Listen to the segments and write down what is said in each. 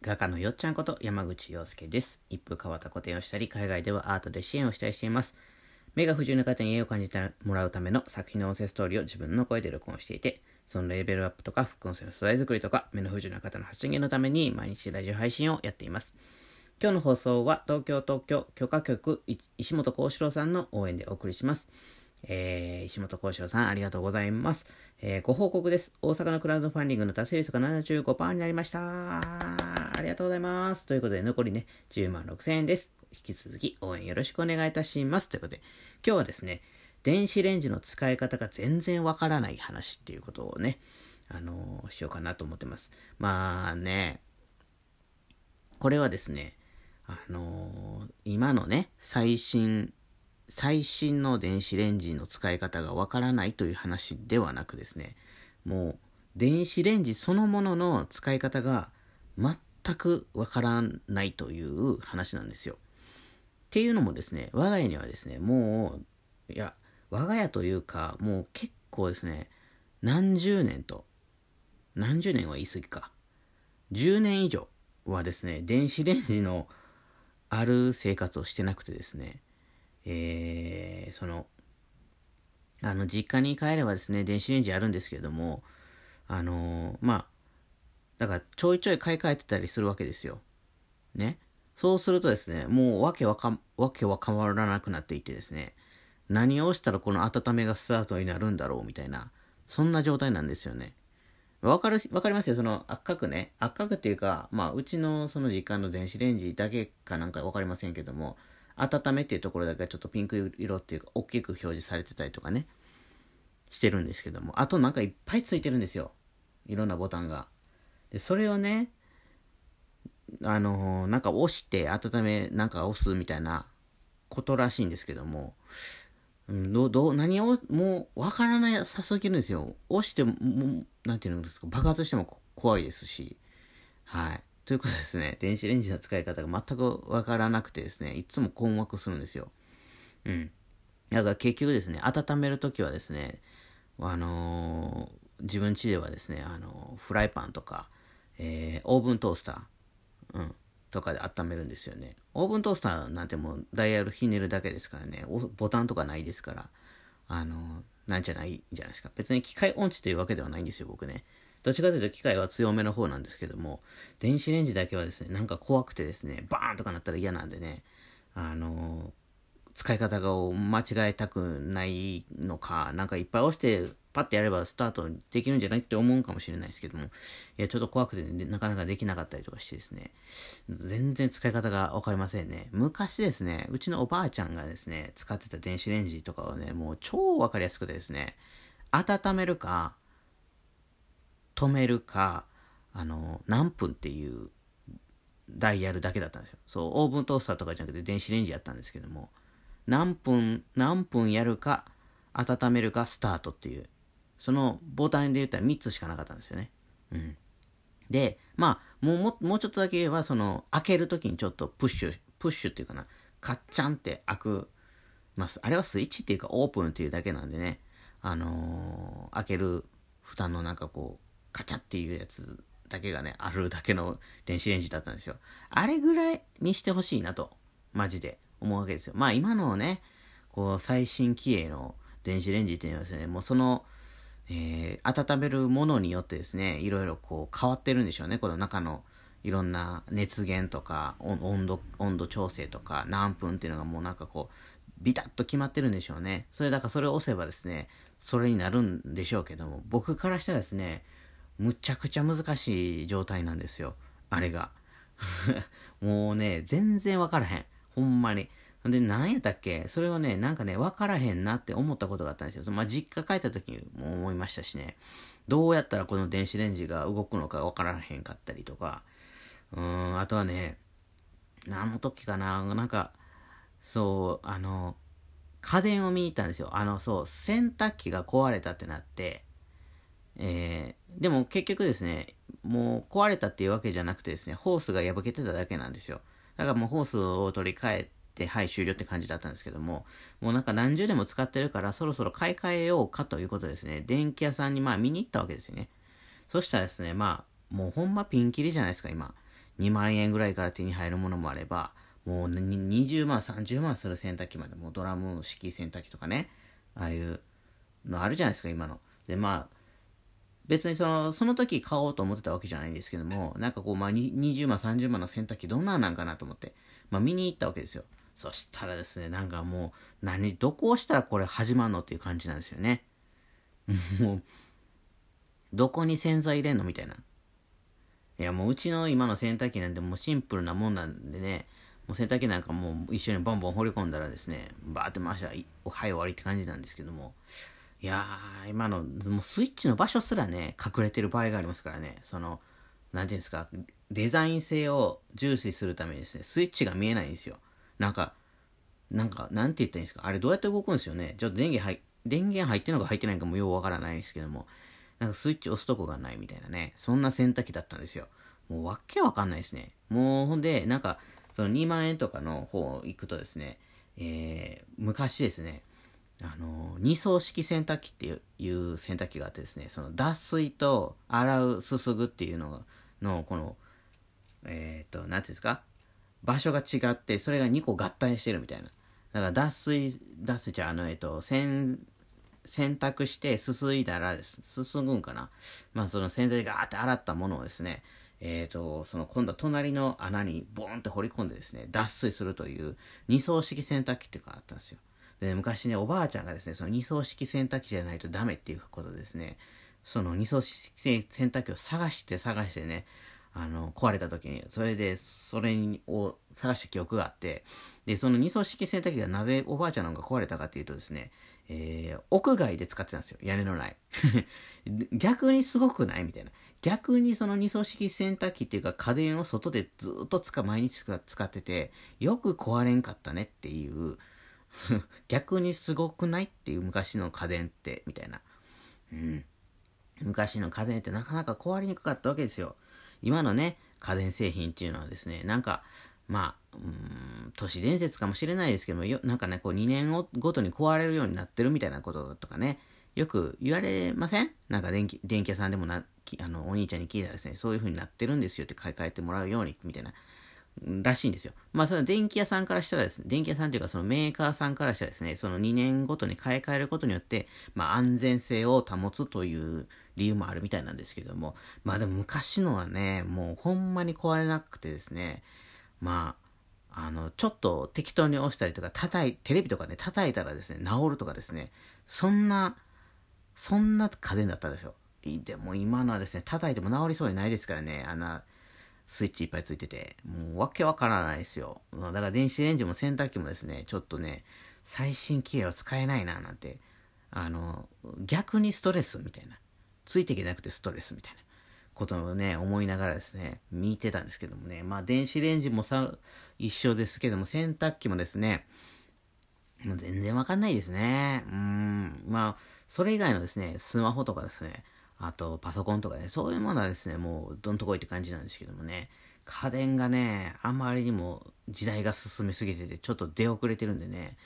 画家のよっちゃんこと山口洋介です。一風変わった個展をしたり、海外ではアートで支援をしたりしています。目が不自由な方に絵を感じてもらうための作品の音声ストーリーを自分の声で録音していて、そのレベルアップとか副音声の素材作りとか、目の不自由な方の発信のために毎日ラジオ配信をやっています。今日の放送は東京特許許可局石本幸四郎さんの応援でお送りします。えー、石本幸四郎さんありがとうございます。えー、ご報告です。大阪のクラウドファンディングの達成率が75%になりました。ありがとうございます。ということで残りね、10万6000円です。引き続き応援よろしくお願いいたします。ということで、今日はですね、電子レンジの使い方が全然わからない話っていうことをね、あのー、しようかなと思ってます。まあね、これはですね、あのー、今のね、最新、最新の電子レンジの使い方がわからないという話ではなくですね、もう、電子レンジそのものの使い方が全全くわからないという話なんですよ。っていうのもですね、我が家にはですね、もう、いや、我が家というか、もう結構ですね、何十年と、何十年は言い過ぎか、10年以上はですね、電子レンジのある生活をしてなくてですね、えー、その、あの、実家に帰ればですね、電子レンジあるんですけれども、あのー、まあ、だからちょいちょい買い替えてたりするわけですよ。ね。そうするとですね、もうわけわか、わけわ変わらなくなっていってですね、何をしたらこの温めがスタートになるんだろうみたいな、そんな状態なんですよね。わかる、わかりますよ。その赤くね。赤くっていうか、まあ、うちのその時間の電子レンジだけかなんかわかりませんけども、温めっていうところだけはちょっとピンク色っていうか、大きく表示されてたりとかね、してるんですけども、あとなんかいっぱいついてるんですよ。いろんなボタンが。で、それをね、あのー、なんか押して温め、なんか押すみたいなことらしいんですけども、どど何を、もう、わからないさすぎるんですよ。押しても、なんていうんですか、爆発しても怖いですし。はい。ということですね、電子レンジの使い方が全くわからなくてですね、いつも困惑するんですよ。うん。だから結局ですね、温めるときはですね、あのー、自分家ではですね、あのー、フライパンとか、えー、オーブントースター、うん。とかで温めるんですよね。オーブントースターなんてもうダイヤルひねるだけですからね、ボタンとかないですから、あの、なんじゃないじゃないですか。別に機械音痴というわけではないんですよ、僕ね。どっちかというと機械は強めの方なんですけども、電子レンジだけはですね、なんか怖くてですね、バーンとかなったら嫌なんでね、あの、使い方を間違えたくないのか、なんかいっぱい押してパッてやればスタートできるんじゃないって思うかもしれないですけども、いや、ちょっと怖くて、ね、なかなかできなかったりとかしてですね、全然使い方がわかりませんね。昔ですね、うちのおばあちゃんがですね、使ってた電子レンジとかをね、もう超わかりやすくてですね、温めるか、止めるか、あの、何分っていうダイヤルだけだったんですよ。そう、オーブントースターとかじゃなくて電子レンジやったんですけども、何分、何分やるか、温めるか、スタートっていう、そのボタンで言ったら3つしかなかったんですよね。うん。で、まあ、もうも、うちょっとだけ言えば、その、開けるときにちょっとプッシュ、プッシュっていうかな、カッチャンって開く、まあ、あれはスイッチっていうかオープンっていうだけなんでね、あのー、開ける蓋のなんかこう、カチャっていうやつだけがね、あるだけの電子レンジだったんですよ。あれぐらいにしてほしいなと、マジで思うわけですよ。まあ今のね、こう、最新機鋭の電子レンジっていうのはですね、もうその、えー、温めるものによってですね、いろいろこう変わってるんでしょうね。この中のいろんな熱源とか、温度、温度調整とか、何分っていうのがもうなんかこう、ビタッと決まってるんでしょうね。それだからそれを押せばですね、それになるんでしょうけども、僕からしたらですね、むちゃくちゃ難しい状態なんですよ。あれが。もうね、全然わからへん。ほんまに。で、何やったっけ？それをね、なんかね、わからへんなって思ったことがあったんですよ。まあ、実家帰った時も思いましたしね。どうやったらこの電子レンジが動くのかわからへんかったりとか。うん、あとはね、何の時かな？なんか、そう、あの、家電を見に行ったんですよ。あの、そう、洗濯機が壊れたってなって、えー、でも結局ですね、もう壊れたっていうわけじゃなくてですね、ホースが破けてただけなんですよ。だからもうホースを取り替えて、はい、終了って感じだったんですけども、もうなんか何十年も使ってるから、そろそろ買い替えようかということですね、電気屋さんにまあ見に行ったわけですよね。そしたらですね、まあ、もうほんまピンキリじゃないですか、今。2万円ぐらいから手に入るものもあれば、もう20万、30万する洗濯機まで、もうドラム式洗濯機とかね、ああいうのあるじゃないですか、今の。で、まあ、別にその、その時買おうと思ってたわけじゃないんですけども、なんかこう、まあ、20万、30万の洗濯機どんなんなんかなと思って、まあ、見に行ったわけですよ。そしたらですね、なんかもう、何、どこをしたらこれ始まんのっていう感じなんですよね。もう、どこに洗剤入れんのみたいな。いや、もううちの今の洗濯機なんてもうシンプルなもんなんでね、もう洗濯機なんかもう一緒にボンボン放り込んだらですね、バーって回したら、はい終わりって感じなんですけども、いやー、今の、もうスイッチの場所すらね、隠れてる場合がありますからね、その、なんていうんですか、デザイン性を重視するためにですね、スイッチが見えないんですよ。なんか、なんか、なんて言ったらいいんですか、あれどうやって動くんですよね？ちょっと電源入、電源入ってんのか入ってないかもようわからないですけども、なんかスイッチ押すとこがないみたいなね、そんな洗濯機だったんですよ。もうわけわかんないですね。もうほんで、なんか、その2万円とかの方行くとですね、えー、昔ですね、あの、二層式洗濯機っていう洗濯機があってですね、その脱水と洗う、すすぐっていうのの、この、えっ、ー、と、なんていうんですか？場所が違って、それが2個合体してるみたいな。だから脱水、脱水じゃあの、えっ、と、洗、洗濯してすすいだらです。すすぐんかなまあその洗剤ガーって洗ったものをですね、えっ、ー、と、その今度は隣の穴にボーンって掘り込んでですね、脱水するという二層式洗濯機っていうのがあったんですよ。で、昔ね、おばあちゃんがですね、その二層式洗濯機じゃないとダメっていうことですね、その二層式洗濯機を探して探してね、あの、壊れた時に、それで、それを探した記憶があって、で、その二層式洗濯機がなぜおばあちゃんの方が壊れたかっていうとですね、えー、屋外で使ってたんですよ。屋根のない。逆にすごくないみたいな。逆にその二層式洗濯機っていうか家電を外でずっと使毎日使ってて、よく壊れんかったねっていう、逆にすごくないっていう昔の家電って、みたいな。うん。昔の家電ってなかなか壊れにくかったわけですよ。今のね、家電製品っていうのはですね、なんか、まあ、うん、都市伝説かもしれないですけども、よなんかね、こう2年ごとに壊れるようになってるみたいなこととかね、よく言われません？なんか電気電気屋さんでもなあのお兄ちゃんに聞いたらですね、そういう風になってるんですよって買い替えてもらうように、みたいな。らしいんですよ。まあ、その電気屋さんからしたらですね、電気屋さんというかそのメーカーさんからしたらですね、その2年ごとに買い替えることによって、まあ、安全性を保つという理由もあるみたいなんですけども、まあでも昔のはね、もうほんまに壊れなくてですね、まあ、あの、ちょっと適当に押したりとか、叩い、テレビとかね、叩いたらですね、治るとかですね、そんな、そんな家電だったでしょ。でも今のはですね、叩いても治りそうにないですからね、あんな、スイッチいっぱいついてて、もうわけわからないですよ。だから電子レンジも洗濯機もですね、ちょっとね、最新機械を使えないななんて、あの、逆にストレスみたいな。ついていけなくてストレスみたいなことをね、思いながらですね、見てたんですけどもね、まあ電子レンジもさ、一緒ですけども、洗濯機もですね、もう全然わかんないですね。うん、まあ、それ以外のですね、スマホとかですね、あとパソコンとかね、そういうものはですね、もうどんとこいって感じなんですけどもね、家電がね、あまりにも時代が進みすぎてて、ちょっと出遅れてるんでね、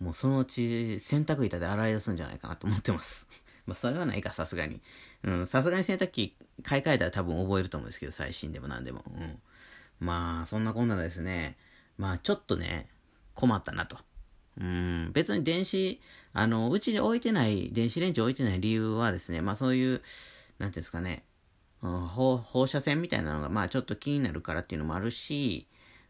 もうそのうち洗濯板で洗い出すんじゃないかなと思ってます。まあそれはないか、さすがに。うん、さすがに洗濯機買い替えたら多分覚えると思うんですけど、最新でも何でも。うん。まあ、そんなこんなですね、まあちょっとね、困ったなと。うん、別に電子、あの、うちに置いてない、電子レンジ置いてない理由はですね、まあそういう、なんていうんですかね、うん、放放射線みたいなのが、まあちょっと気になるからっていうのもあるし、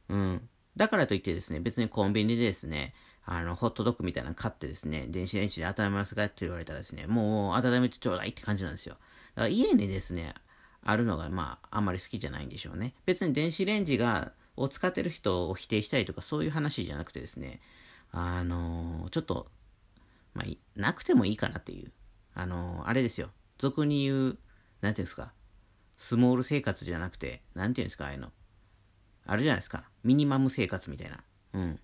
うん、だからといってですね、別にコンビニでですね、あの、ホットドッグみたいなの買ってですね、電子レンジで温めますかって言われたらですね、もう温めてちょうだいって感じなんですよ。だから家にですね、あるのが、まあ、あんまり好きじゃないんでしょうね。別に電子レンジが、を使ってる人を否定したいとかそういう話じゃなくてですね、あの、ちょっと、まあ、なくてもいいかなっていう。あの、あれですよ。俗に言う、なんていうんですか。スモール生活じゃなくて、なんていうんですか、ああいうの。あるじゃないですか。ミニマム生活みたいな。うん。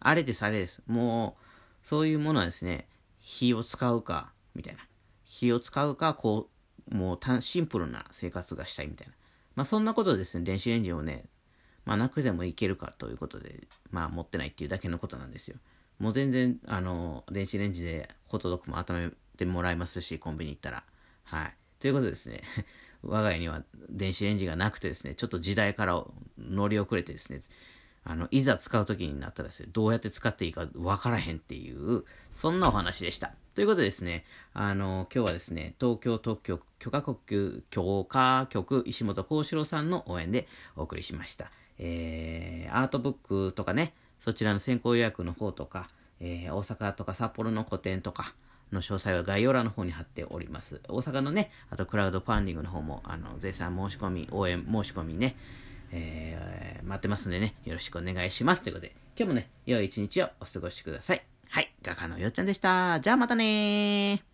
あれです、あれです。もう、そういうものはですね、火を使うか、みたいな。火を使うか、こう、もうシンプルな生活がしたいみたいな。まあそんなことですね、電子レンジをね、まあなくてもいけるかということで、まあ持ってないっていうだけのことなんですよ。もう全然、あの、電子レンジでホットドッグも温めてもらいますし、コンビニ行ったら。はい。ということでですね、我が家には電子レンジがなくてですね、ちょっと時代から乗り遅れてですね、あの、いざ使う時になったらですね、どうやって使っていいかわからへんっていう、そんなお話でした。ということでですね、あの、今日はですね、東京特許許可局、許可局石本幸四郎さんの応援でお送りしました。えー、アートブックとかね、そちらの先行予約の方とか、えー、大阪とか札幌の個展とか、の詳細は概要欄の方に貼っております。大阪のね、あとクラウドファンディングの方も、あの、絶賛申し込み、応援申し込みね、えー、待ってますんでね、よろしくお願いします。ということで、今日もね、良い一日をお過ごしください。はい、画家のよっちゃんでした。じゃあまたねー。